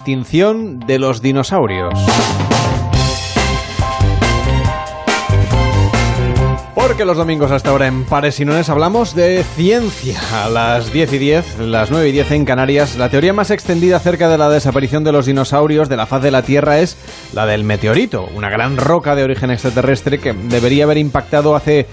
Extinción de los dinosaurios. Porque los domingos hasta ahora en Pares y Nones hablamos de ciencia. A las 10 y 10, las 9 y 10 en Canarias, la teoría más extendida acerca de la desaparición de los dinosaurios de la faz de la Tierra es la del meteorito, una gran roca de origen extraterrestre que debería haber impactado hace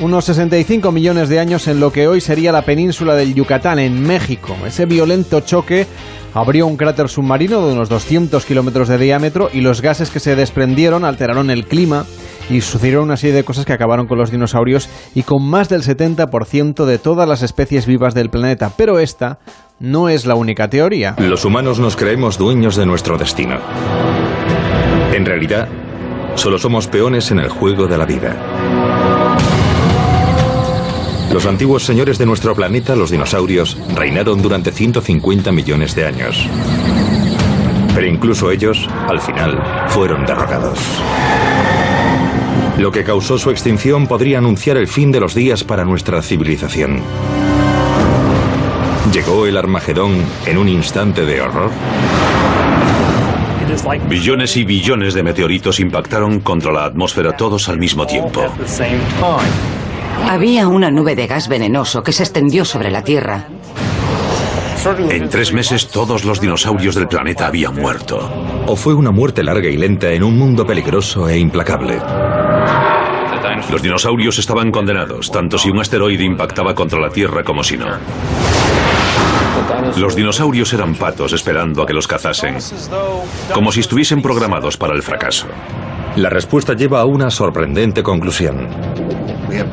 unos 65 millones de años en lo que hoy sería la península del Yucatán, en México. Ese violento choque abrió un cráter submarino de unos 200 kilómetros de diámetro y los gases que se desprendieron alteraron el clima y sucedieron una serie de cosas que acabaron con los dinosaurios y con más del 70% de todas las especies vivas del planeta. Pero esta no es la única teoría. Los humanos nos creemos dueños de nuestro destino. En realidad, solo somos peones en el juego de la vida. Los antiguos señores de nuestro planeta, los dinosaurios, reinaron durante 150 millones de años. Pero incluso ellos, al final, fueron derrocados. Lo que causó su extinción podría anunciar el fin de los días para nuestra civilización. ¿Llegó el Armagedón en un instante de horror? Billones y billones de meteoritos impactaron contra la atmósfera todos al mismo tiempo. Había una nube de gas venenoso que se extendió sobre la Tierra. En tres meses todos los dinosaurios del planeta habían muerto. ¿O fue una muerte larga y lenta en un mundo peligroso e implacable? Los dinosaurios estaban condenados, tanto si un asteroide impactaba contra la Tierra como si no. Los dinosaurios eran patos esperando a que los cazasen, como si estuviesen programados para el fracaso. La respuesta lleva a una sorprendente conclusión.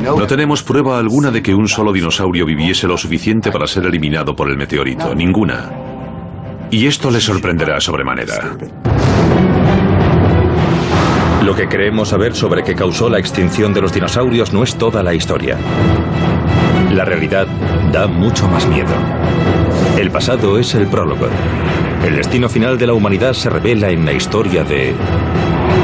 No tenemos prueba alguna de que un solo dinosaurio viviese lo suficiente para ser eliminado por el meteorito, ninguna. Y esto le sorprenderá sobremanera. Lo que creemos saber sobre qué causó la extinción de los dinosaurios no es toda la historia. La realidad da mucho más miedo. El pasado es el prólogo. El destino final de la humanidad se revela en la historia de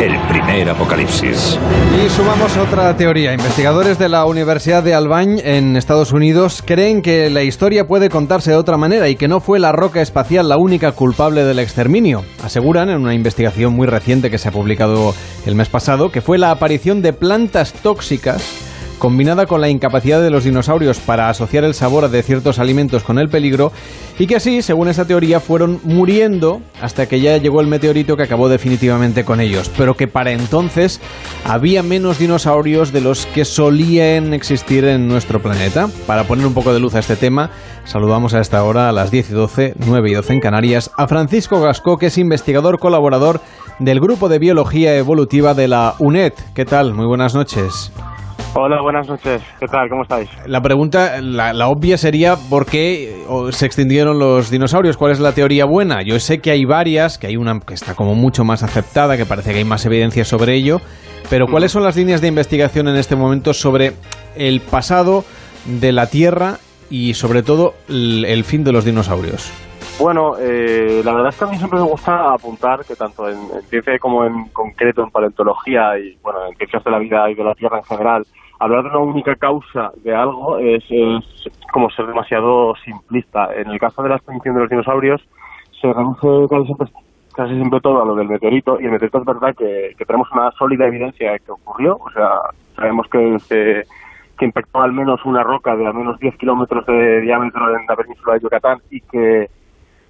el primer apocalipsis. Y sumamos otra teoría. Investigadores de la Universidad de Albany en Estados Unidos creen que la historia puede contarse de otra manera y que no fue la roca espacial la única culpable del exterminio. Aseguran en una investigación muy reciente que se ha publicado el mes pasado que fue la aparición de plantas tóxicas combinada con la incapacidad de los dinosaurios para asociar el sabor de ciertos alimentos con el peligro, y que así, según esa teoría, fueron muriendo hasta que ya llegó el meteorito que acabó definitivamente con ellos, pero que para entonces había menos dinosaurios de los que solían existir en nuestro planeta. Para poner un poco de luz a este tema, saludamos a esta hora, a las 10 y 12, 9 y 12 en Canarias, a Francisco Gasco, que es investigador colaborador del Grupo de Biología Evolutiva de la UNED. ¿Qué tal? Muy buenas noches. Hola, buenas noches. ¿Qué tal? ¿Cómo estáis? La pregunta, la, obvia sería ¿por qué se extinguieron los dinosaurios? ¿Cuál es la teoría buena? Yo sé que hay varias, que hay una que está como mucho más aceptada, que parece que hay más evidencia sobre ello, pero ¿cuáles son las líneas de investigación en este momento sobre el pasado de la Tierra y sobre todo el fin de los dinosaurios? Bueno, eh, la verdad es que a mí siempre me gusta apuntar que tanto en, ciencia como en concreto en paleontología y bueno en ciencias de la vida y de la Tierra en general, hablar de una única causa de algo es, como ser demasiado simplista. En el caso de la extinción de los dinosaurios se reduce casi siempre, todo a lo del meteorito y el meteorito es verdad que, tenemos una sólida evidencia de que ocurrió, o sea, sabemos que que impactó al menos una roca de al menos 10 kilómetros de diámetro en la península de Yucatán y que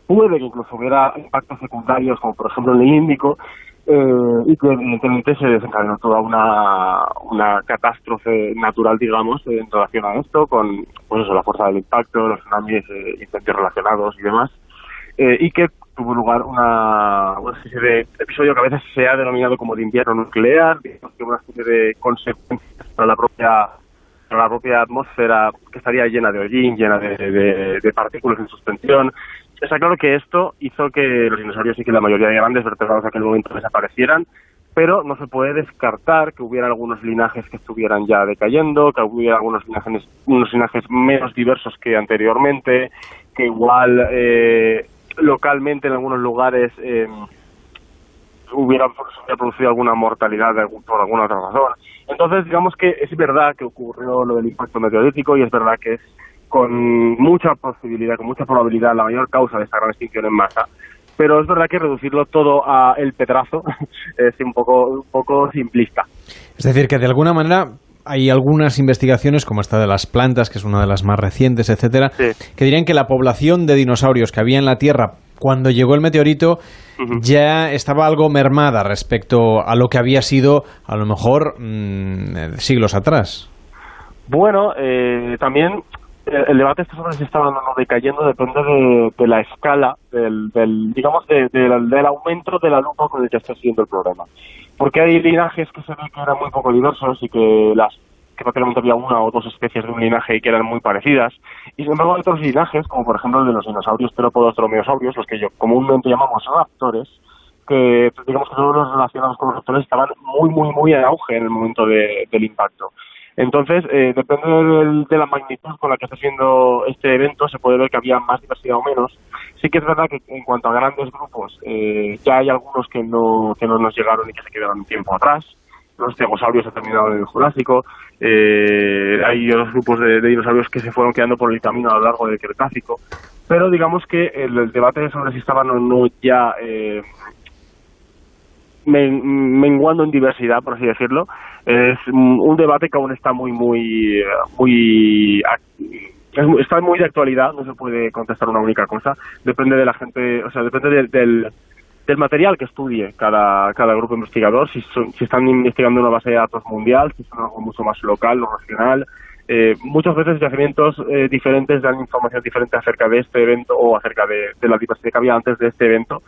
puede que incluso hubiera impactos secundarios, como por ejemplo el Índico, eh, y que evidentemente se desencadenó toda una, una catástrofe natural, digamos, en relación a esto, con pues eso, la fuerza del impacto, los tsunamis, eh, incendios relacionados y demás, eh, y que tuvo lugar una, una, especie de episodio que a veces se ha denominado como de invierno nuclear, digamos que una especie de consecuencias para la propia para la propia atmósfera que estaría llena de hollín, llena de, de partículas en suspensión, Está claro que esto hizo que los dinosaurios y que la mayoría de grandes vertebrados en aquel momento desaparecieran, pero no se puede descartar que hubiera algunos linajes que estuvieran ya decayendo, que hubiera algunos linajes, unos linajes menos diversos que anteriormente, que igual eh, localmente en algunos lugares eh, hubiera, producido alguna mortalidad por alguna otra razón. Entonces, digamos que es verdad que ocurrió lo del impacto meteorítico y es verdad que es con mucha posibilidad, con mucha probabilidad, la mayor causa de esta gran extinción en masa. pero es verdad que reducirlo todo a el petrazo es un poco, un poco simplista. Es decir, que de alguna manera hay algunas investigaciones, como esta de las plantas, que es una de las más recientes, etcétera, que dirían que la población de dinosaurios que había en la Tierra cuando llegó el meteorito ya estaba algo mermada respecto a lo que había sido, a lo mejor, mm, siglos atrás. Bueno, eh, también el debate está sobre si o no decayendo depende de, la escala del, digamos del aumento de la lupa con el que está siguiendo el problema porque hay linajes que se ve que eran muy poco diversos y que las que prácticamente había una o dos especies de un linaje que eran muy parecidas. Y sin embargo hay otros linajes como por ejemplo el de los dinosaurios terópodos dromeosaurios los que yo comúnmente llamamos raptores que digamos que todos los relacionados con los raptores estaban muy muy muy en auge en el momento del impacto entonces, eh, depende de la magnitud con la que está haciendo este evento, se puede ver que había más diversidad o menos. Sí que es verdad que en cuanto a grandes grupos, eh, ya hay algunos que no, que no nos llegaron y que se quedaron tiempo atrás. Los stegosaurios han terminado en el Jurásico. Eh, hay otros grupos de, dinosaurios que se fueron quedando por el camino a lo largo del Cretácico. Pero digamos que el, debate sobre si estaban o no ya eh, menguando en diversidad, por así decirlo, es un debate que aún está muy, muy, muy está muy de actualidad, no se puede contestar una única cosa. Depende de la gente, o sea, depende del, del, material que estudie cada, cada grupo investigador, si, si están investigando una base de datos mundial, si es algo mucho más local o regional. Eh, muchas veces yacimientos eh, diferentes dan información diferente acerca de este evento o acerca de, de la diversidad que había antes de este evento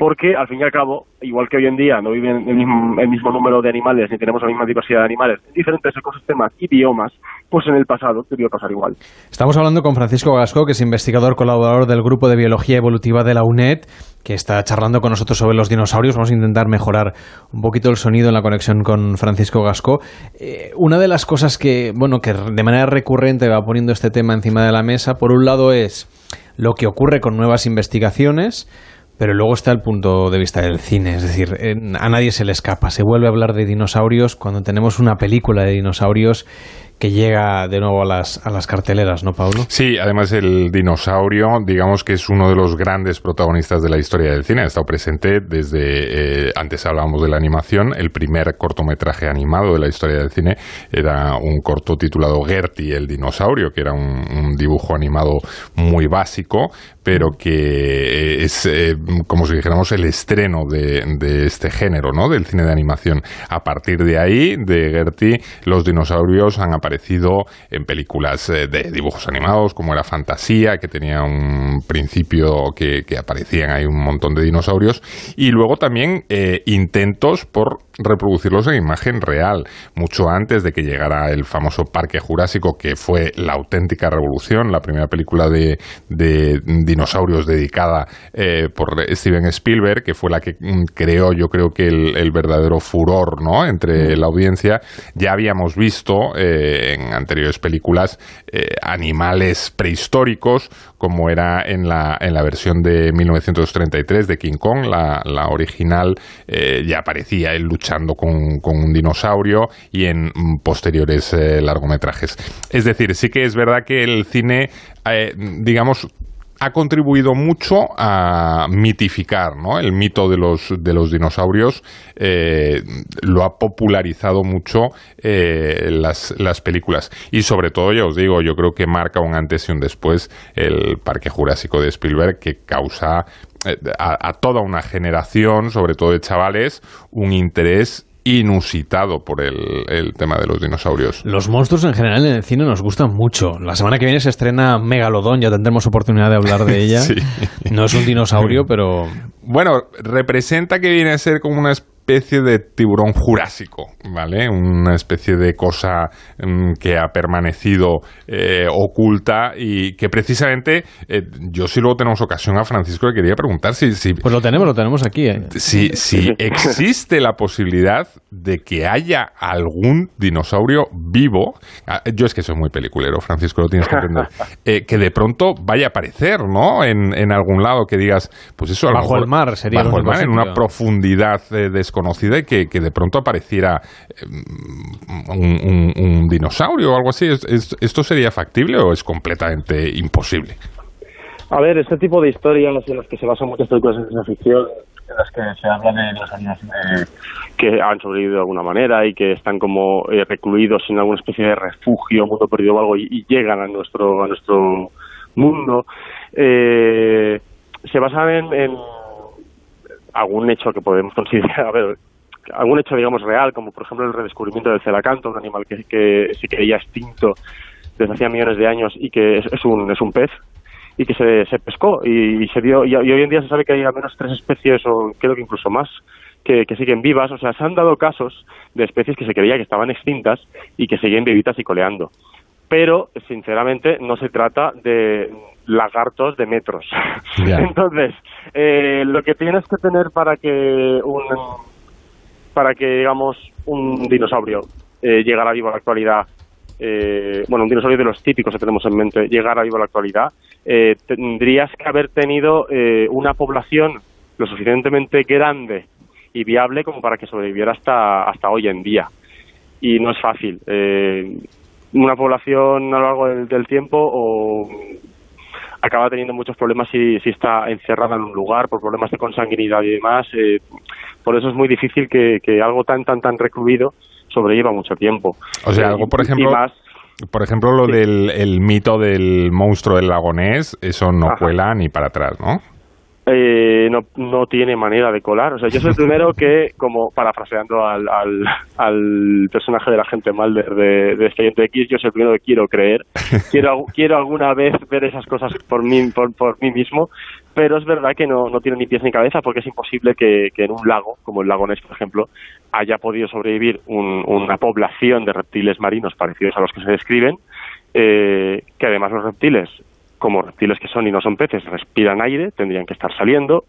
porque al fin y al cabo, igual que hoy en día no viven el mismo, número de animales ni tenemos la misma diversidad de animales en diferentes ecosistemas y biomas, pues en el pasado debió pasar igual. Estamos hablando con Francisco Gasco, que es investigador colaborador del Grupo de Biología Evolutiva de la UNED, que está charlando con nosotros sobre los dinosaurios. Vamos a intentar mejorar un poquito el sonido en la conexión con Francisco Gasco. Eh, una de las cosas que, bueno, que de manera recurrente va poniendo este tema encima de la mesa, por un lado es lo que ocurre con nuevas investigaciones, pero luego está el punto de vista del cine, es decir, a nadie se le escapa. Se vuelve a hablar de dinosaurios cuando tenemos una película de dinosaurios que llega de nuevo a las, a las carteleras, ¿no, Pablo? Sí, además el dinosaurio, digamos que es uno de los grandes protagonistas de la historia del cine. Ha estado presente desde, eh, antes hablábamos de la animación, el primer cortometraje animado de la historia del cine era un corto titulado Gertie, el dinosaurio, que era un, dibujo animado muy básico, pero que eh, es, eh, como si dijéramos, el estreno de, de este género, ¿no? Del cine de animación. A partir de ahí, de Gertie, los dinosaurios han aparecido aparecido en películas eh, de dibujos animados, como era Fantasía, que tenía un principio que, aparecían ahí un montón de dinosaurios, y luego también eh, intentos por reproducirlos en imagen real, mucho antes de que llegara el famoso Parque Jurásico, que fue la auténtica revolución, la primera película de, dinosaurios dedicada eh, por Steven Spielberg, que fue la que mm, creó, yo creo que el, verdadero furor ¿no? entre la audiencia. Ya habíamos visto en anteriores películas eh, animales prehistóricos, como era en la, en la versión de 1933 de King Kong, la, la original eh, ya aparecía él luchando con, un dinosaurio y en posteriores eh, largometrajes. Es decir, sí que es verdad que el cine, digamos, ha contribuido mucho a mitificar ¿no? el mito de los, de los dinosaurios, eh, lo ha popularizado mucho eh, las, las películas. Y sobre todo, ya os digo, yo creo que marca un antes y un después el Parque Jurásico de Spielberg, que causa eh, a, toda una generación, sobre todo de chavales, un interés inusitado por el, tema de los dinosaurios. Los monstruos en general en el cine nos gustan mucho. La semana que viene se estrena Megalodón, ya tendremos oportunidad de hablar de ella. No es un dinosaurio, pero... Bueno, representa que viene a ser como una especie especie de tiburón jurásico, ¿vale? Una especie de cosa mm, que ha permanecido eh, oculta y que precisamente eh, yo si luego tenemos ocasión a Francisco le quería preguntar si, si pues lo tenemos, lo tenemos aquí. ¿eh? Si, si existe la posibilidad de que haya algún dinosaurio vivo, ah, yo es que soy muy peliculero, Francisco, lo tienes que entender, que de pronto vaya a aparecer, ¿no? En, en algún lado que digas, pues eso, bajo el mar sería bajo el mar, en una profundidad desconocida conocida y que, de pronto apareciera eh, un, dinosaurio o algo así. ¿Esto sería factible o es completamente imposible? A ver, este tipo de historias en las que se basan muchas películas de ciencia ficción, en las que se habla de los años que han sobrevivido de alguna manera y que están como eh, recluidos en alguna especie de refugio, mundo perdido o algo, y, llegan a nuestro, a nuestro mundo, eh, se basan en, algún hecho que podemos considerar, a algún hecho, digamos, real, como por ejemplo el redescubrimiento del celacanto, un animal que, que se creía extinto desde hacía millones de años y que es, un, es un pez y que se, se pescó y, se dio y, hoy en día se sabe que hay al menos tres especies o creo que incluso más que, siguen vivas, o sea, se han dado casos de especies que se creía que estaban extintas y que siguen vivitas y coleando. Pero, sinceramente, no se trata de lagartos de metros. Entonces, eh, lo que tienes que tener para que un, para que, digamos, un dinosaurio eh, llegara vivo a la actualidad eh, bueno, un dinosaurio de los típicos que tenemos en mente, llegara vivo a la actualidad, eh, tendrías que haber tenido eh, una población lo suficientemente grande y viable como para que sobreviviera hasta, hasta hoy en día. Y no es fácil. Una población a lo largo del, tiempo o acaba teniendo muchos problemas si, si está encerrada en un lugar por problemas de consanguinidad y demás. por eso es muy difícil que, que algo tan, tan, tan recluido sobrelleva mucho tiempo. O sea, algo, por ejemplo, por ejemplo, lo del el mito del monstruo del lagonés, eso no cuela ni para atrás, ¿no? Eh, no, no tiene manera de colar. O sea, yo soy el primero que, como parafraseando al, al, al personaje de la gente Malder de, de Expediente X, yo soy el primero que quiero creer. Quiero, quiero alguna vez ver esas cosas por mí, por, por mí mismo, pero es verdad que no, no tiene ni pies ni cabeza porque es imposible que, que en un lago, como el lago Ness, por ejemplo, haya podido sobrevivir una población de reptiles marinos parecidos a los que se describen, eh, que además los reptiles como reptiles que son y no son peces, respiran aire, tendrían que estar saliendo.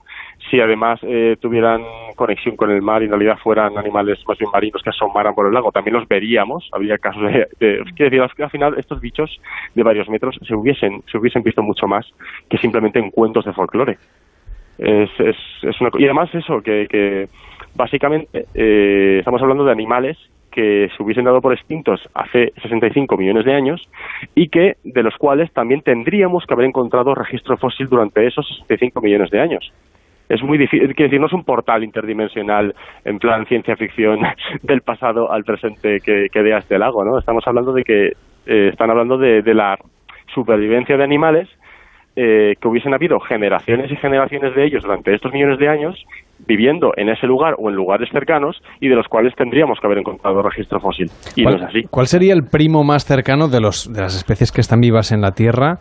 Si además eh, tuvieran conexión con el mar y en realidad fueran animales más bien marinos que asomaran por el lago, también los veríamos. Habría casos de, quiero decir, al final estos bichos de varios metros se hubiesen, se hubiesen visto mucho más que simplemente en cuentos de folclore. Es, es, es una, y además eso, que, que básicamente eh, estamos hablando de animales que se hubiesen dado por extintos hace 65 millones de años y que de los cuales también tendríamos que haber encontrado registro fósil durante esos 65 millones de años. Es muy difícil, quiero decir, no es un portal interdimensional en plan ciencia ficción del pasado al presente que, que dé a este lago, ¿no? Estamos hablando de que eh, están hablando de, de la supervivencia de animales eh, que hubiesen habido generaciones y generaciones de ellos durante estos millones de años viviendo en ese lugar o en lugares cercanos y de los cuales tendríamos que haber encontrado registro fósil. Y no es así. ¿Cuál sería el primo más cercano de, los, de las especies que están vivas en la Tierra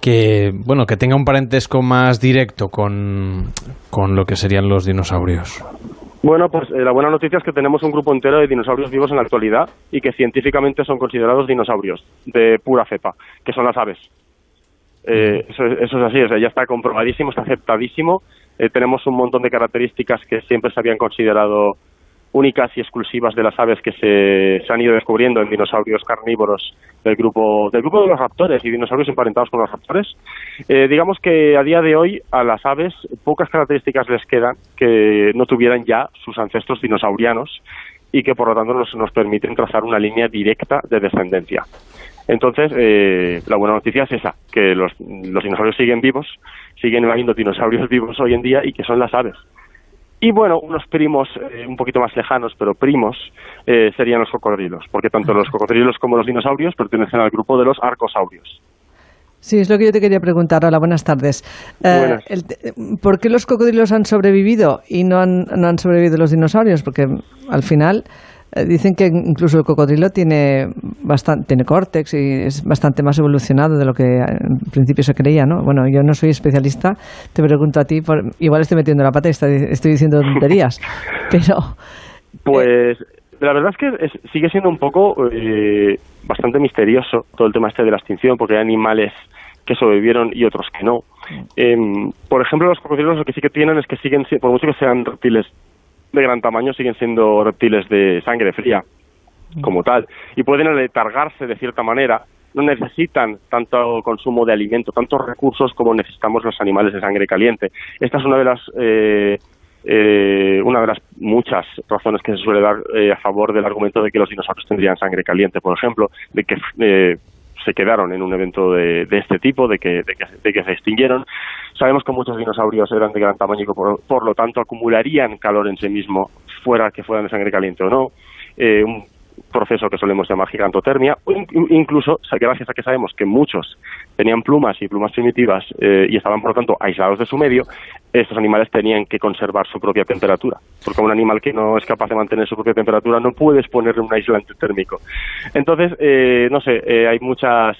que, bueno, que tenga un parentesco más directo con, con lo que serían los dinosaurios? Bueno, pues eh, la buena noticia es que tenemos un grupo entero de dinosaurios vivos en la actualidad y que científicamente son considerados dinosaurios de pura cepa, que son las aves. Eh, eso, eso, es así, o sea, ya está comprobadísimo, está aceptadísimo eh, tenemos un montón de características que siempre se habían considerado únicas y exclusivas de las aves que se, han ido descubriendo en dinosaurios carnívoros del grupo del grupo de los raptores y dinosaurios emparentados con los raptores. Eh, digamos que a día de hoy a las aves pocas características les quedan que no tuvieran ya sus ancestros dinosaurianos y que por lo tanto nos, nos permiten trazar una línea directa de descendencia. Entonces, eh, la buena noticia es esa, que los, los dinosaurios siguen vivos, siguen habiendo dinosaurios vivos hoy en día y que son las aves. Y bueno, unos primos eh, un poquito más lejanos, pero primos, eh, serían los cocodrilos, porque tanto los cocodrilos como los dinosaurios pertenecen al grupo de los arcosaurios. Sí, es lo que yo te quería preguntar. Hola, buenas tardes. ¿Por qué los cocodrilos han sobrevivido y no han, no han sobrevivido los dinosaurios? Porque al final eh, dicen que incluso el cocodrilo tiene bastante, tiene córtex y es bastante más evolucionado de lo que en principio se creía, ¿no? Bueno, yo no soy especialista, te pregunto a ti, igual estoy metiendo la pata y estoy, diciendo tonterías, pero... Pues la verdad es que sigue siendo un poco eh, bastante misterioso todo el tema este de la extinción, porque hay animales que sobrevivieron y otros que no. Em, por ejemplo, los cocodrilos lo que sí que tienen es que siguen, por mucho que sean reptiles de gran tamaño siguen siendo reptiles de sangre fría como tal y pueden aletargarse de cierta manera no necesitan tanto consumo de alimento, tantos recursos como necesitamos los animales de sangre caliente. Esta es una de las eh, eh, una de las muchas razones que se suele dar eh, a favor del argumento de que los dinosaurios tendrían sangre caliente, por ejemplo, de que se quedaron en un evento de, este tipo, de que, de que, se extinguieron. Sabemos que muchos dinosaurios eran de gran tamaño y por, por lo tanto acumularían calor en sí mismo, fuera que fueran de sangre caliente o no. Eh, un proceso que solemos llamar gigantotermia, o incluso, gracias a que sabemos que muchos tenían plumas y plumas primitivas eh, y estaban, por lo tanto, aislados de su medio, estos animales tenían que conservar su propia temperatura. Porque un animal que no es capaz de mantener su propia temperatura no puedes ponerle un aislante térmico. Entonces, eh, no sé, eh, hay muchas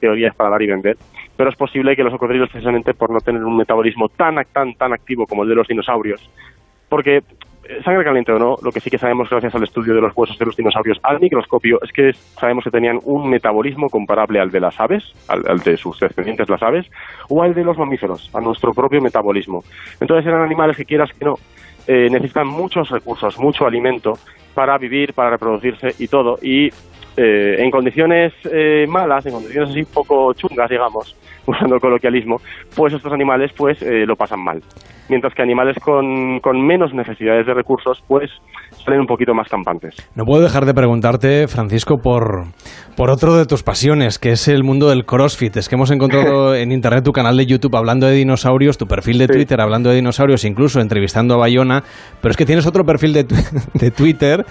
teorías para dar y vender, pero es posible que los cocodrilos, precisamente por no tener un metabolismo tan, tan, tan activo como el de los dinosaurios, porque sangre caliente o no, lo que sí que sabemos gracias al estudio de los huesos de los dinosaurios al microscopio es que sabemos que tenían un metabolismo comparable al de las aves, al, de sus descendientes las aves, o al de los mamíferos, a nuestro propio metabolismo. Entonces eran animales que quieras que no, eh, necesitan muchos recursos, mucho alimento para vivir, para reproducirse y todo. Y eh, en condiciones eh, malas, en condiciones así poco chungas, digamos, usando el coloquialismo, pues estos animales pues lo pasan mal mientras que animales con, con menos necesidades de recursos, pues salen un poquito más campantes. No puedo dejar de preguntarte, Francisco, por, por otro de tus pasiones, que es el mundo del CrossFit. Es que hemos encontrado en internet tu canal de YouTube hablando de dinosaurios, tu perfil de Twitter hablando de dinosaurios, incluso entrevistando a Bayona, pero es que tienes otro perfil de, de Twitter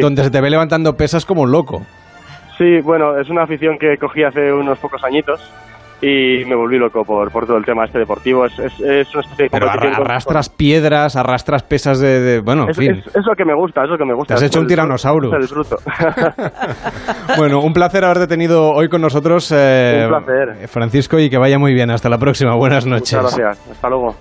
donde se te ve levantando pesas como un loco. Sí, bueno, es una afición que cogí hace unos pocos añitos y me volví loco por, por todo el tema este deportivo. Es, es, es una especie de Pero arrastras piedras, arrastras pesas de... bueno, es, en fin. Es, lo que me gusta, es lo que me gusta. Te has hecho un tiranosaurio. bueno, un placer haberte tenido hoy con nosotros, eh, un placer. Francisco, y que vaya muy bien. Hasta la próxima. Buenas noches. Muchas gracias. Hasta luego.